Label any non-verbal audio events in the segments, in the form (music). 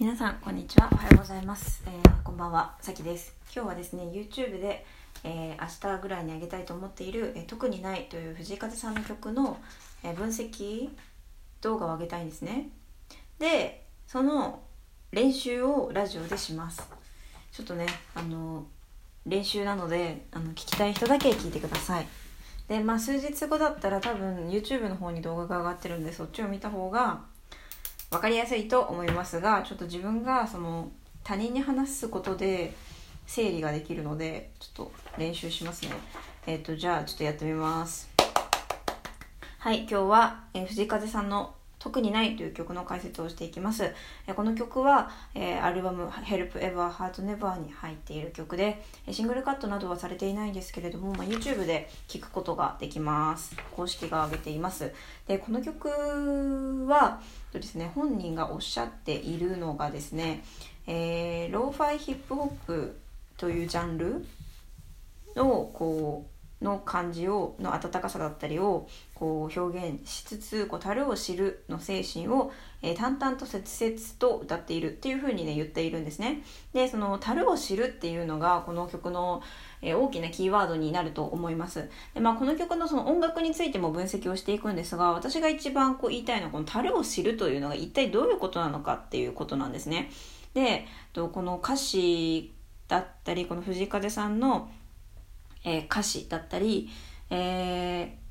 皆さんこんにちは。おはようございます、えーこんばんは。さきです。今日はですね YouTube で、えー明日ぐらいにあげたいと思っている、えー特にない」という藤井風さんの曲の、えー分析動画を上げたいんですね。でその練習をラジオでします。ちょっとねあの練習なのであの聞きたい人だけ聞いてください。でまあ数日後だったら多分 YouTube の方に動画が上がってるんでそっちを見た方が分かりやすいと思いますがちょっと自分がその他人に話すことで整理ができるのでちょっと練習しますね。えっ、とじゃあちょっとやってみます。はい今日は、えー藤井風さんの「特にない」という曲の解説をしていきます、この曲は、えアルバム「Help Ever Heart Never」に入っている曲でシングルカットなどはされていないんですけれども、まあ、YouTube で聴くことができます。公式が上げています。でこの曲はとですね本人がおっしゃっているのがですね、えーローファイヒップホップというジャンルのこうの感じをの温かさだったりをこう表現しつつこう樽を知るの精神を、えー淡々と切々と歌っているっていう風にね言っているんですね。でその樽を知るっていうのがこの曲の、えー大きなキーワードになると思います。で、まあ、この曲のその音楽についても分析をしていくんですが私が一番こう言いたいのはこの樽を知るというのが一体どういうことなのかっていうことなんですね。でとこの歌詞だったりこの藤風さんのえー歌詞だったり、えー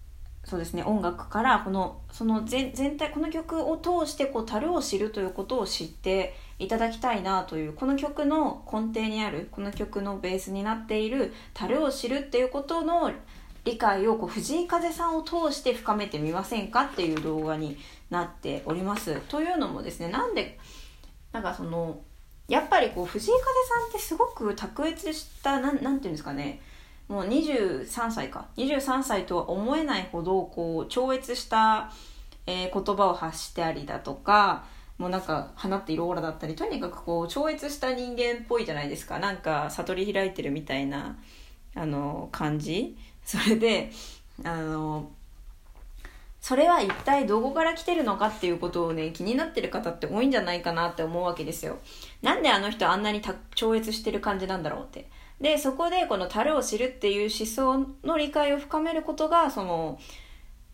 そうですね音楽からこのその全全体この曲を通してこう樽を知るということを知っていただきたいなというこの曲の根底にあるこの曲のベースになっている樽を知るっていうことの理解をこう藤井風さんを通して深めてみませんかっていう動画になっております。というのもですねなんでなんかそのやっぱりこう藤井風さんってすごく卓越したなんなんていうんですかねもう23歳か。23歳とは思えないほどこう超越した、えー言葉を発してありだとかもうなんか放っているオーラだったりとにかくこう超越した人間っぽいじゃないですか。なんか悟り開いてるみたいなあの感じ。それであのそれは一体どこから来てるのかっていうことをね気になってる方って多いんじゃないかなって思うわけですよ。なんであの人あんなに超越してる感じなんだろうって。でそこでこの樽を知るっていう思想の理解を深めることがその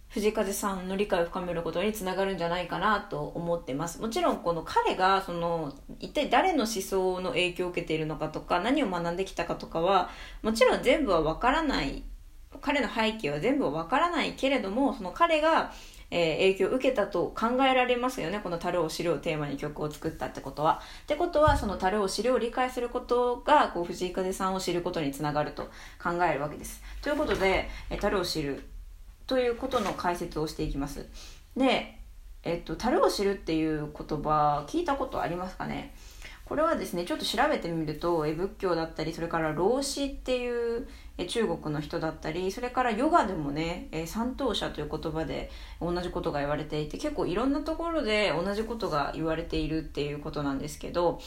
藤風さんの理解を深めることにつながるんじゃないかなと思ってます。もちろんこの彼がその一体誰の思想の影響を受けているのかとか何を学んできたかとかはもちろん全部は分からない。彼の背景は全部は分からないけれどもその彼が、えー影響を受けたと考えられますよねこの「樽を知る」をテーマに曲を作ったってことは。ってことはその樽を知るを理解することがこう藤井風さんを知ることにつながると考えるわけです。ということで「え樽を知る」ということの解説をしていきます。で、えっと、樽を知るっていう言葉聞いたことありますかね？これはですねちょっと調べてみるとえ仏教だったりそれから老子っていう中国の人だったりそれからヨガでもね三等者という言葉で同じことが言われていて結構いろんなところで同じことが言われているっていうことなんですけど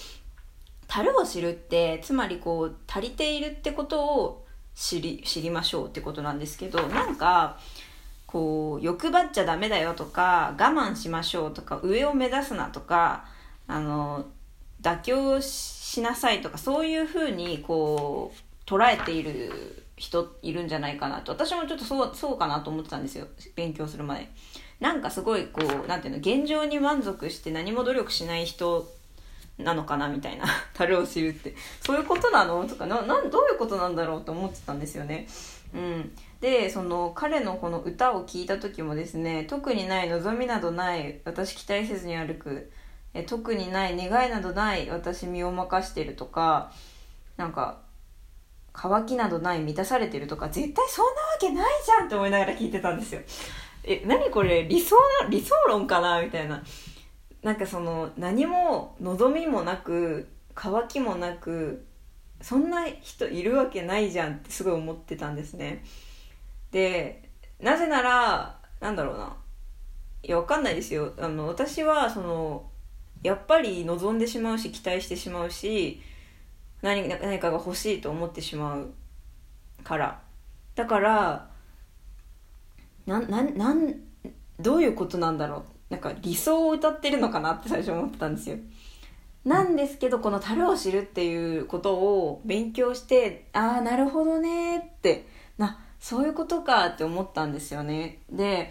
樽を知るってつまりこう足りているってことを知り知りましょうってことなんですけどなんかこう欲張っちゃダメだよとか我慢しましょうとか上を目指すなとかあの妥協しなさいとかそういうふうにこう捉えている人いるんじゃないかなと。私もちょっとそうそうかなと思ってたんですよ。勉強する前。なんかすごいこうなんていうの現状に満足して何も努力しない人なのかなみたいな。(laughs) 樽を知るって。そういうことなの？とかななどういうことなんだろうと思ってたんですよね。うん。でその彼のこの歌を聴いた時もですね特にない望みなどない私期待せずに歩くえ特にない願いなどない私身を任してるとかなんか乾きなどない満たされてるとか絶対そんなわけないじゃんって思いながら聞いてたんですよ。え何これ理想な理想論かな？みたいな。なんかその何も望みもなく乾きもなくそんな人いるわけないじゃんってすごい思ってたんですね。でなぜならなんだろうな。いやわかんないですよ。あの私はそのやっぱり望んでしまうし期待してしまうし何何かが欲しいと思ってしまうから。だからなななんどういうことなんだろう。なんか理想を歌ってるのかなって最初思ってたんですよ。なんですけどこの樽を知るっていうことを勉強してああなるほどねって。なそういうことかって思ったんですよね。で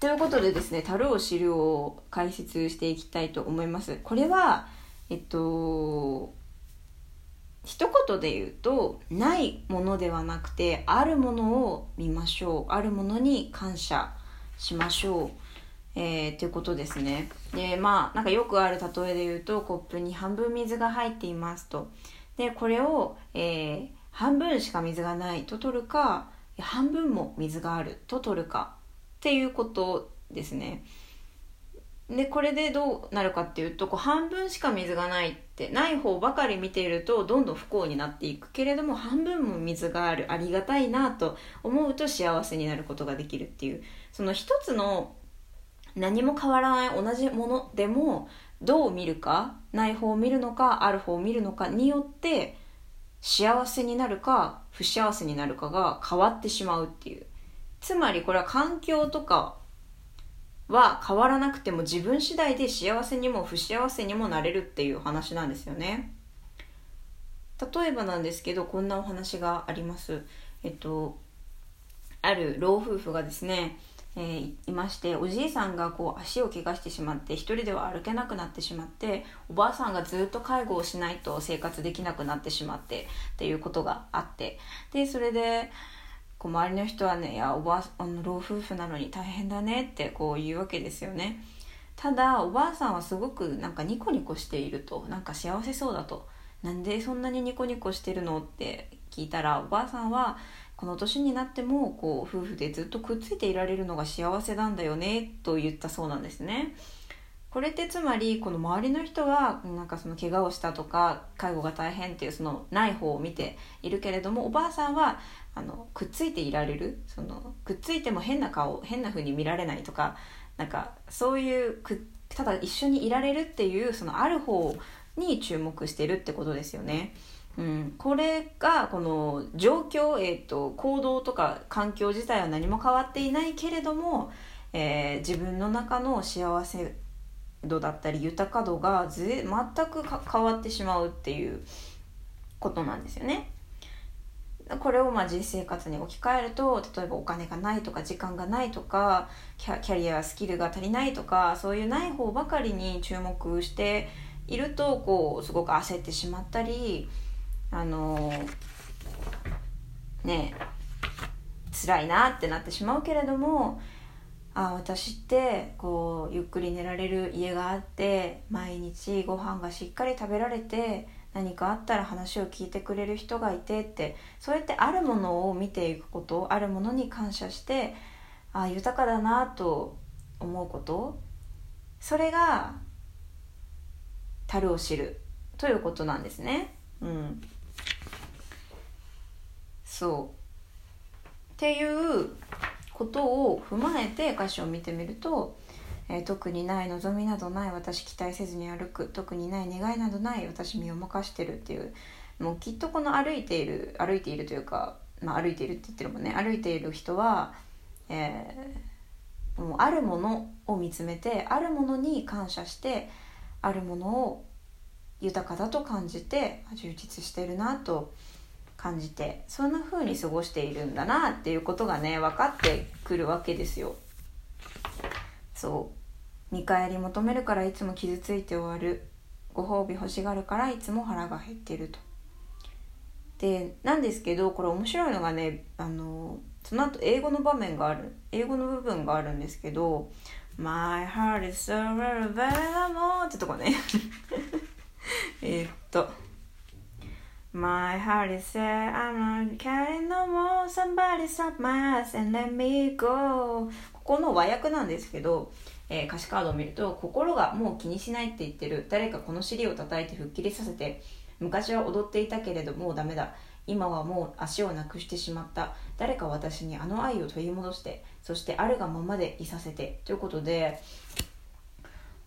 ということでですね樽を知るを解説していきたいと思います。これはえっと一言で言うとないものではなくてあるものを見ましょう。あるものに感謝しましょう。えー、っていうことですね。でまあなんかよくある例えで言うとコップに半分水が入っていますと。でこれを、えー、半分しか水がないと取るか半分も水があると取るか。っていうことですね。でこれでどうなるかっていうとこう半分しか水がないってない方ばかり見ているとどんどん不幸になっていくけれども半分も水があるありがたいなと思うと幸せになることができるっていう。その一つの何も変わらない同じものでもどう見るかない方を見るのかある方を見るのかによって幸せになるか不幸せになるかが変わってしまうっていう。つまりこれは環境とかは変わらなくても自分次第で幸せにも不幸せにもなれるっていう話なんですよね。例えばなんですけどこんなお話があります。えっとある老夫婦がですねえー、いましておじいさんがこう足を怪我してしまって一人では歩けなくなってしまっておばあさんがずっと介護をしないと生活できなくなってしまってっていうことがあって。でそれでこう周りの人はね「いやおばあの老夫婦なのに大変だね」ってこう言うわけですよね。ただおばあさんはすごくなんかニコニコしているとなんか幸せそうだとなんでそんなにニコニコしてるのって聞いたらおばあさんはこの年になってもこう夫婦でずっとくっついていられるのが幸せなんだよねと言ったそうなんですね。これってつまりこの周りの人はなんかその怪我をしたとか介護が大変っていうそのない方を見ているけれどもおばあさんはあのくっついていられるそのくっついても変な顔変な風に見られないとかなんかそういうくただ一緒にいられるっていうそのある方に注目してるってことですよね。うん、これがこの状況、えーと、行動とか環境自体は何も変わっていないけれども、えー、自分の中の幸せ度だったり豊か度が全く変わってしまうっていうことなんですよね。これをまあ実生活に置き換えると例えばお金がないとか時間がないとかキャリアスキルが足りないとかそういうない方ばかりに注目しているとこうすごく焦ってしまったりあのね辛いなってなってしまうけれどもあ私ってこうゆっくり寝られる家があって毎日ご飯がしっかり食べられて何かあったら話を聞いてくれる人がいてってそうやってあるものを見ていくことあるものに感謝してあ豊かだなと思うこと。それが樽を知るということなんですね。うん。そう。っていうことを踏まえて歌詞を見てみると、えー、特にない望みなどない私期待せずに歩く特にない願いなどない私身を任してるっていうもうきっとこの歩いている歩いているというか、まあ、歩いているって言ってるもんね。歩いている人は、えー、もうあるものを見つめてあるものに感謝してあるものを豊かだと感じて充実してるなと感じてそんな風に過ごしているんだなっていうことがね分かってくるわけですよ。そう。見返り求めるからいつも傷ついて終わる。ご褒美欲しがるからいつも腹が減ってると。でなんですけどこれ面白いのがねあのその後英語の場面がある英語の部分があるんですけど「My heart is so very very more」ってとこね。(laughs) えっと。My heart is sad, I'm not caring no more. Somebody stop my ass and let me go. ここの和訳なんですけど、えー、歌詞カードを見ると心がもう気にしないって言ってる。誰かこの尻を叩いて吹っ切りさせて昔は踊っていたけれどもうダメだ。今はもう足をなくしてしまった。誰か私にあの愛を取り戻してそしてあるがままでいさせて。ということで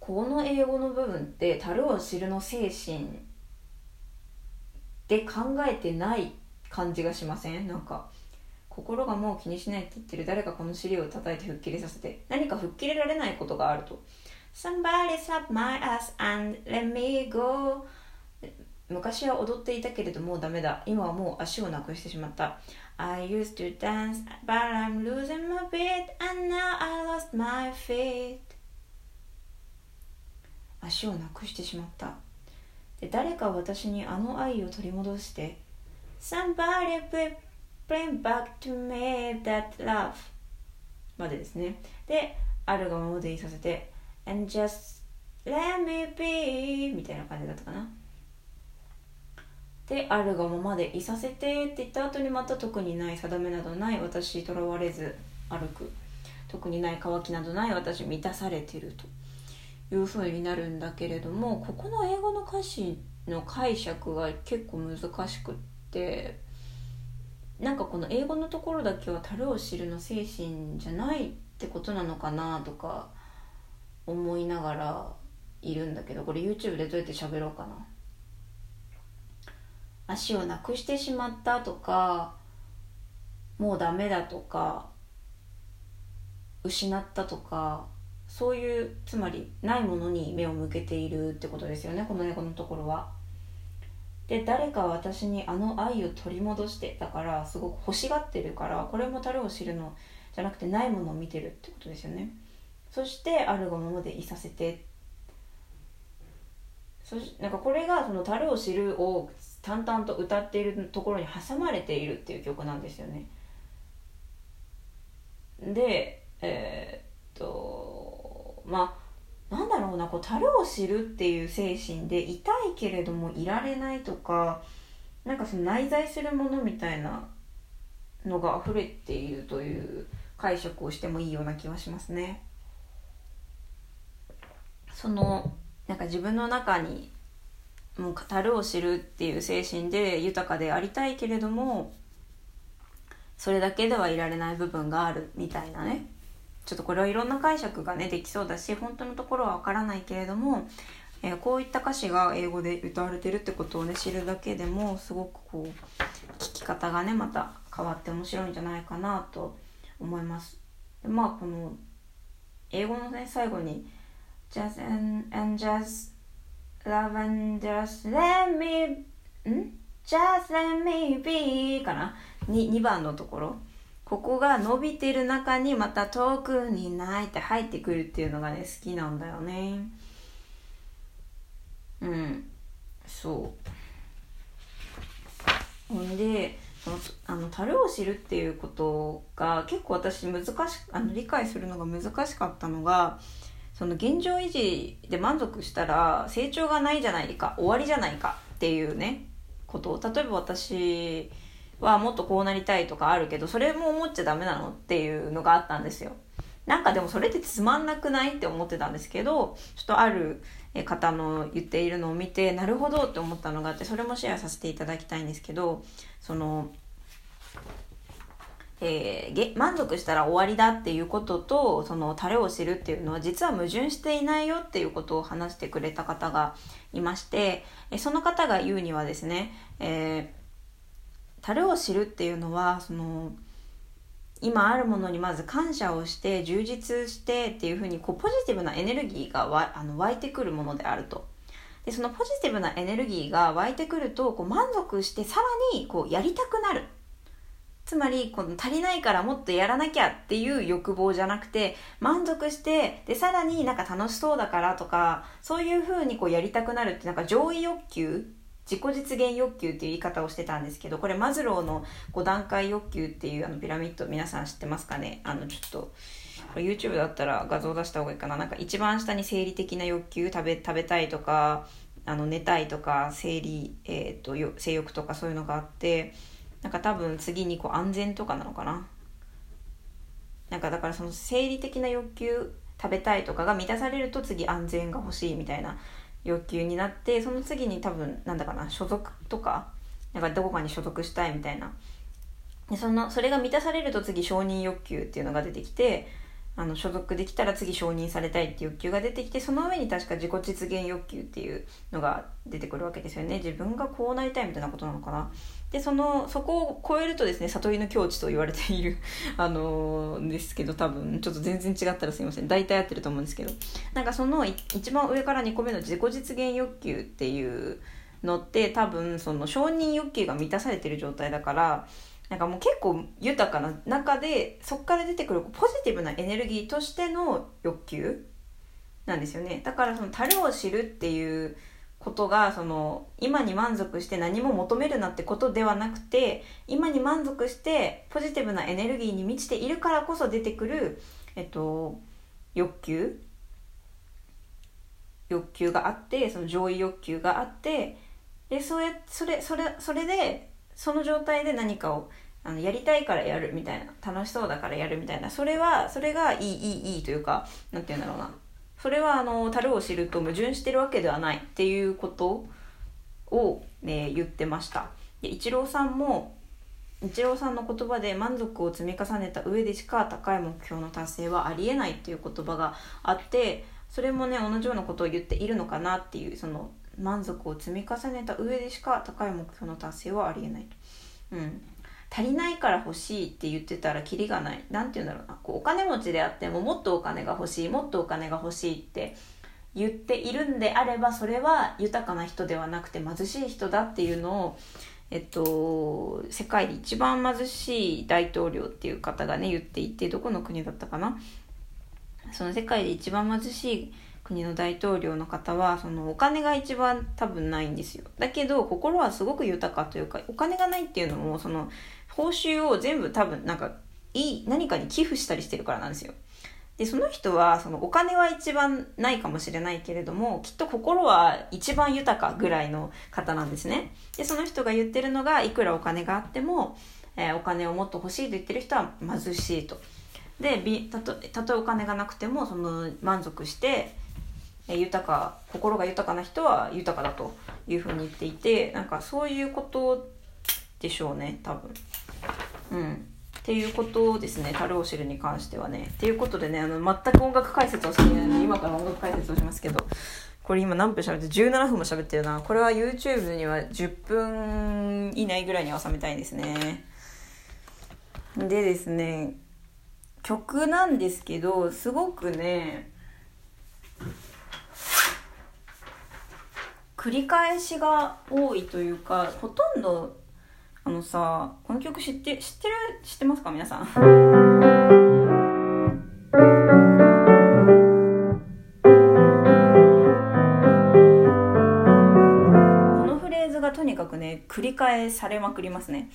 この英語の部分って樽を知るの精神で考えてない感じがしません？なんか心がもう気にしないって言ってる。誰かこの尻を叩いて吹っ切れさせて。何か吹っ切れられないことがあると。Somebody slap my ass and let me go. 昔は踊っていたけれどもうダメだ。今はもう足をなくしてしまった。I used to dance but I'm losing my beat and now I lost my feet. 足をなくしてしまった。誰か私にあの愛を取り戻して。Somebody bring back to me that love までですね。であるがままでいさせて。And just let me be みたいな感じだったかな。であるがままでいさせてって言った後にまた特にない定めなどない私とらわれず歩く。特にない渇きなどない私満たされてると。いうふうになるんだけれどもここの英語の歌詞の解釈が結構難しくってなんかこの英語のところだけは樽を知るの精神じゃないってことなのかなとか思いながらいるんだけどこれ YouTube でどうやって喋ろうかな。足をなくしてしまったとかもうダメだとか失ったとかそういうつまりないものに目を向けているってことですよねこの英語のところは。で誰か私にあの愛を取り戻してだからすごく欲しがってるからこれも樽を知るのじゃなくてないものを見てるってことですよね。そしてあるがままでいさせてそしなんかこれがその「樽を知る」を淡々と歌っているところに挟まれているっていう曲なんですよね。でえー、っとまあなんだろうなこう樽を知るっていう精神で痛いけれどもいられないとかなんかその内在するものみたいなのが溢れているという解釈をしてもいいような気はしますね。そのなんか自分の中にもう語るを知るっていう精神で豊かでありたいけれどもそれだけではいられない部分があるみたいなねちょっとこれはいろんな解釈がねできそうだし本当のところはわからないけれども、えー、こういった歌詞が英語で歌われてるってことをね知るだけでもすごくこう聞き方がねまた変わって面白いんじゃないかなと思います。でまあこの英語のね最後に just and, and just love and just let me ん？Just let me be かな？2, 2番のところ。ここが伸びてる中にまた遠くにないって入ってくるっていうのがね好きなんだよね。うん。そう。ほんでそのあの樽を知るっていうことが結構私難しあの理解するのが難しかったのがその現状維持で満足したら成長がないじゃないか終わりじゃないかっていうねこと。を例えば私はもっとこうなりたいとかあるけどそれも思っちゃダメなのっていうのがあったんですよ。なんかでもそれってつまんなくないって思ってたんですけどちょっとある方の言っているのを見てなるほどって思ったのがあってそれもシェアさせていただきたいんですけどそのえー、満足したら終わりだっていうこととそのタレを知るっていうのは実は矛盾していないよっていうことを話してくれた方がいましてその方が言うにはですね、えー、タレを知るっていうのはその今あるものにまず感謝をして充実してっていうふうにこうポジティブなエネルギーがわあの湧いてくるものであると。でそのポジティブなエネルギーが湧いてくるとこう満足してさらにこうやりたくなるつまりこの足りないからもっとやらなきゃっていう欲望じゃなくて満足してでさらになんか楽しそうだからとかそういう風にこうやりたくなるってなんか上位欲求自己実現欲求っていう言い方をしてたんですけどこれマズローの5段階欲求っていうあのピラミッド皆さん知ってますかね？あのちょっとこれ YouTube だったら画像出した方がいいかな？なんか一番下に生理的な欲求食べ食べたいとかあの寝たいとか生理、えーと性欲とかそういうのがあってなんか多分次にこう安全とかなのかな？なんかだからその生理的な欲求食べたいとかが満たされると次安全が欲しいみたいな欲求になってその次に多分なんだかな所属とかなんかどこかに所属したいみたいな。でそのそれが満たされると次承認欲求っていうのが出てきてあの所属できたら次承認されたいっていう欲求が出てきてその上に確か自己実現欲求っていうのが出てくるわけですよね。自分がこうなりたいみたいなことなのかな。でそのそこを超えるとですね悟りの境地と言われている (laughs) あの、ですけど多分ちょっと全然違ったらすいません。大体合ってると思うんですけど。なんかその一番上から2個目の自己実現欲求っていうのって多分その承認欲求が満たされてる状態だからなんかもう結構豊かな中でそこから出てくるポジティブなエネルギーとしての欲求なんですよね。だからその樽を知るっていうことがその今に満足して何も求めるなってことではなくて今に満足してポジティブなエネルギーに満ちているからこそ出てくる、えっと、欲求。欲求があってその上位欲求があってでそうやそれそれそれでその状態で何かをあのやりたいからやるみたいな楽しそうだからやるみたいなそれはそれがいいいいいいというか何て言うんだろうな。それはあの樽を知ると矛盾してるわけではないっていうことを、ね、言ってましたでイチローさんもイチローさんの言葉で満足を積み重ねた上でしか高い目標の達成はありえないっていう言葉があってそれもね同じようなことを言っているのかなっていうその満足を積み重ねた上でしか高い目標の達成はありえないと。うん足りないから欲しいって言ってたらキリがない。何て言うんだろうな。こうお金持ちであってももっとお金が欲しい、もっとお金が欲しいって言っているんであれば、それは豊かな人ではなくて貧しい人だっていうのを、えっと、世界で一番貧しい大統領っていう方がね、言っていて、どこの国だったかな。その世界で一番貧しい国の大統領の方はそのお金が一番多分ないんですよだけど心はすごく豊かというかお金がないっていうのもその報酬を全部多分なんかいい何かに寄付したりしてるからなんですよ。でその人はそのお金は一番ないかもしれないけれどもきっと心は一番豊かぐらいの方なんですね。でその人が言ってるのがいくらお金があっても、えー、お金をもっと欲しいと言ってる人は貧しいと。でたとたとえお金がなくてもその満足して豊か心が豊かな人は豊かだというふうに言っていてなんかそういうことでしょうね多分。うん。っていうことですね樽を知るに関してはね。っていうことでねあの全く音楽解説をしていないので今から音楽解説をしますけどこれ今何分喋って17分も喋ってるな。これは YouTube には10分以内ぐらいに収めたいんですね。でですね曲なんですけどすごくね繰り返しが多いというかほとんどあのさこの曲知って知ってる知ってますか？皆さん。このフレーズがとにかくね繰り返されまくりますね。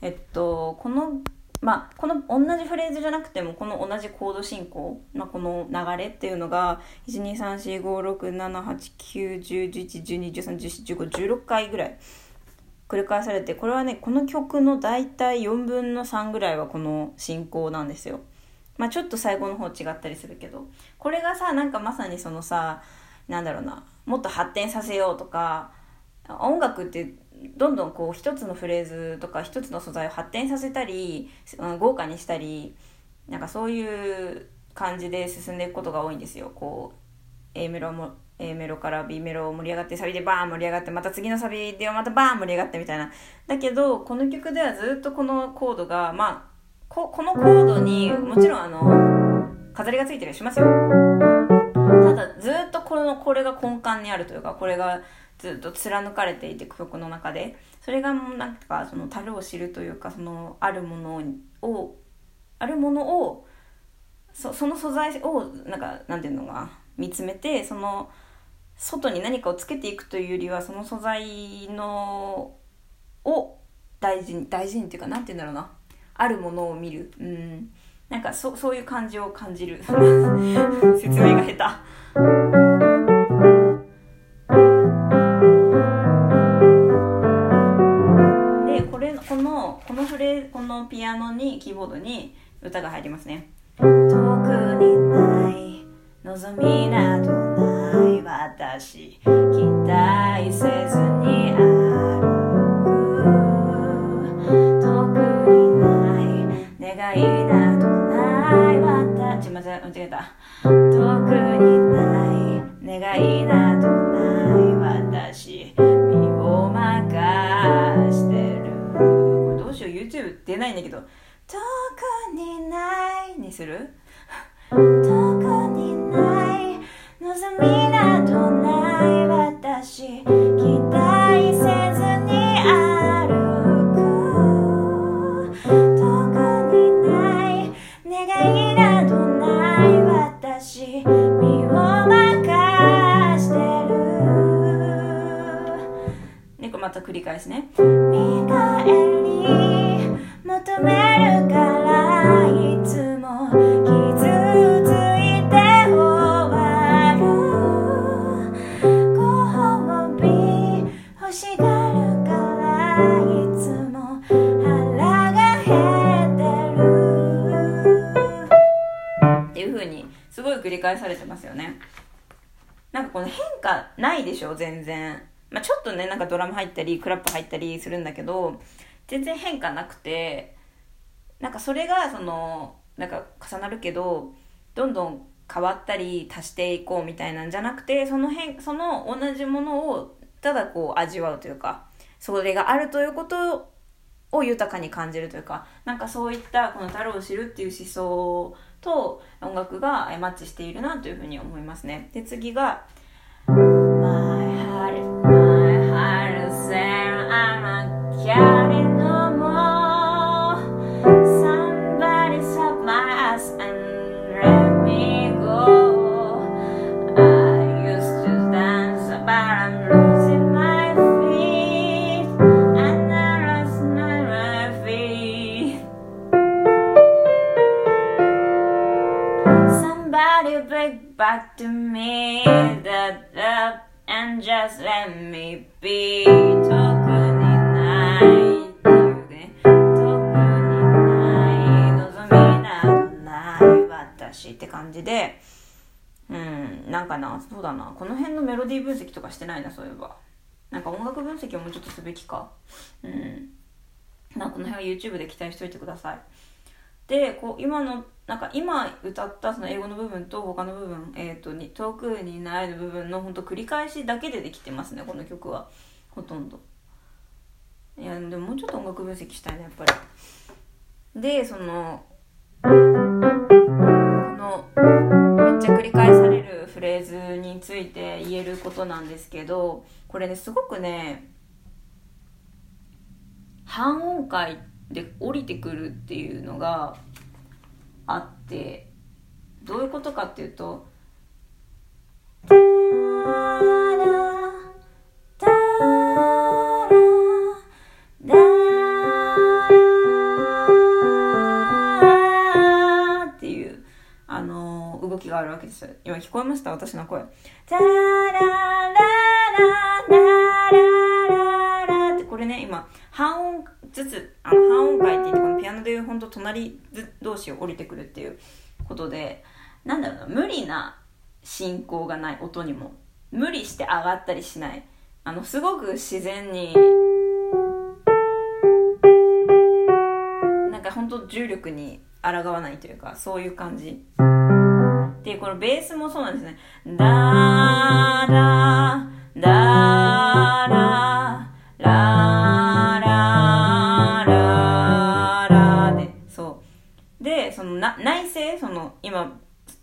えっとこのまあ、この同じフレーズじゃなくてもこの同じコード進行、まあ、この流れっていうのが12345678910111213141516回ぐらい繰り返されてこれはねこの曲の大体4分の3ぐらいはこの進行なんですよ。まあ、ちょっと最後の方違ったりするけどこれがさなんかまさにそのさなんだろうなもっと発展させようとか音楽ってどんどんこう一つのフレーズとか一つの素材を発展させたり、うん、豪華にしたりなんかそういう感じで進んでいくことが多いんですよこう A メロも A メロから B メロ盛り上がってサビでバーン盛り上がってまた次のサビでまたバーン盛り上がってみたいな。だけどこの曲ではずっとこのコードがまあここのコードにもちろんあの飾りがついてるしますよ。ただずっとこのこれが根幹にあるというかこれがずっと貫かれていて曲の中で。それがなんかその樽を知るというかそのあるものをあるものをそその素材をなんかなんていうのか見つめてその外に何かをつけていくというよりはその素材のを大事に大事にっていうかなんて言うんだろうな。あるものを見る。うん。なんかそそういう感じを感じる。(laughs) 説明が下手。のピアノにキーボードに歌が入りますね遠くにない望みなどない私期待せずに歩く遠くにない。願いなどない私すいません。間違えた。特にない。願いなどない私身を任してるこれどうしよう YouTube 出ないん。だけど特にないにするなんかこの変化ないでしょ全然。まあ、ちょっとねなんかドラム入ったりクラップ入ったりするんだけど全然変化なくてなんかそれがそのなんか重なるけどどんどん変わったり足していこうみたいなんじゃなくてその変その同じものをただこう味わうというかそれがあるということを豊かに感じるというかなんかそういったこの太郎を知るっていう思想と音楽がマッチしているなというふうに思いますね。で次がー分析とかしてないなそういえば。なんか音楽分析をもうちょっとすべきか。うん。なんかこの辺は YouTube で期待しておいてください。でこう今のなんか今歌ったその英語の部分と他の部分、えーと、に遠くにないの部分の本当繰り返しだけでできてますねこの曲は。ほとんど。いやでももうちょっと音楽分析したいねやっぱり。でそのこのめっちゃ繰り返されフレーズについて言えることなんですけどこれねすごくね半音階で降りてくるっていうのがあってどういうことかっていうと「あるわけです。今聞こえました？私の声「タラララララララ」ってこれね今半音ずつあの半音階って言ってこのピアノでいう本当隣同士を降りてくるっていうことでなんだろうな無理な進行がない音にも無理して上がったりしないあのすごく自然になんか本当重力に抗わないというかそういう感じでこのベースもそうなんですね。ダーラダーラララララでそうでそのな内声その今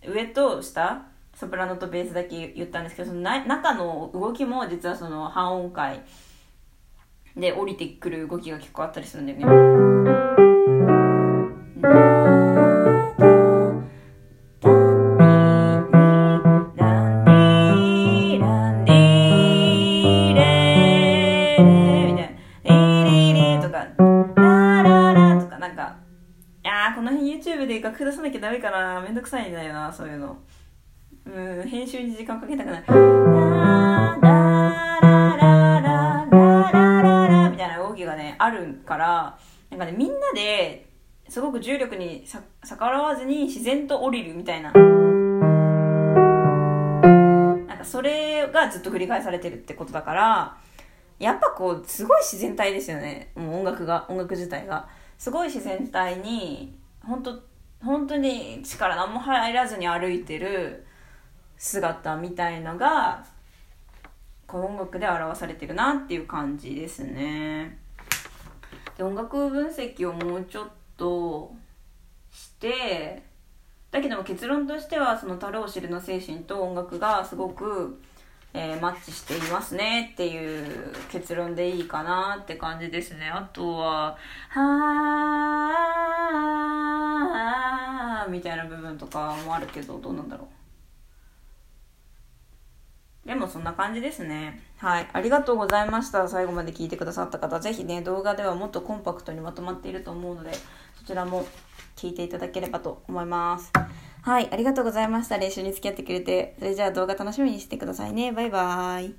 上と下ソプラノとベースだけ言ったんですけどそのな中の動きも実はその半音階で降りてくる動きが結構あったりするんだよね。かな。めんどくさいんだよな、そういうの。うん、編集に時間かけたくない。ラララララララララみたいな動きがね、あるから、なんかね、みんなですごく重力にさ逆らわずに自然と降りるみたいな。なんかそれがずっと繰り返されてるってことだから、やっぱこう、すごい自然体ですよね。もう音楽が、音楽自体が。すごい自然体に、本当本当に力何も入らずに歩いてる姿みたいのがこの音楽で表されてるなっていう感じですね。で音楽分析をもうちょっとしてだけども結論としてはその樽を知るの精神と音楽がすごく、えー、マッチしていますねっていう結論でいいかなって感じですね。あとは「はー」みたいな部分とかもあるけどどうなんだろうでもそんな感じですね。はい。ありがとうございました。最後まで聞いてくださった方、ぜひね、動画ではもっとコンパクトにまとまっていると思うので、そちらも聞いていただければと思います。はい。ありがとうございました。練習に付き合ってくれて。それじゃあ動画楽しみにしてくださいね。バイバーイ。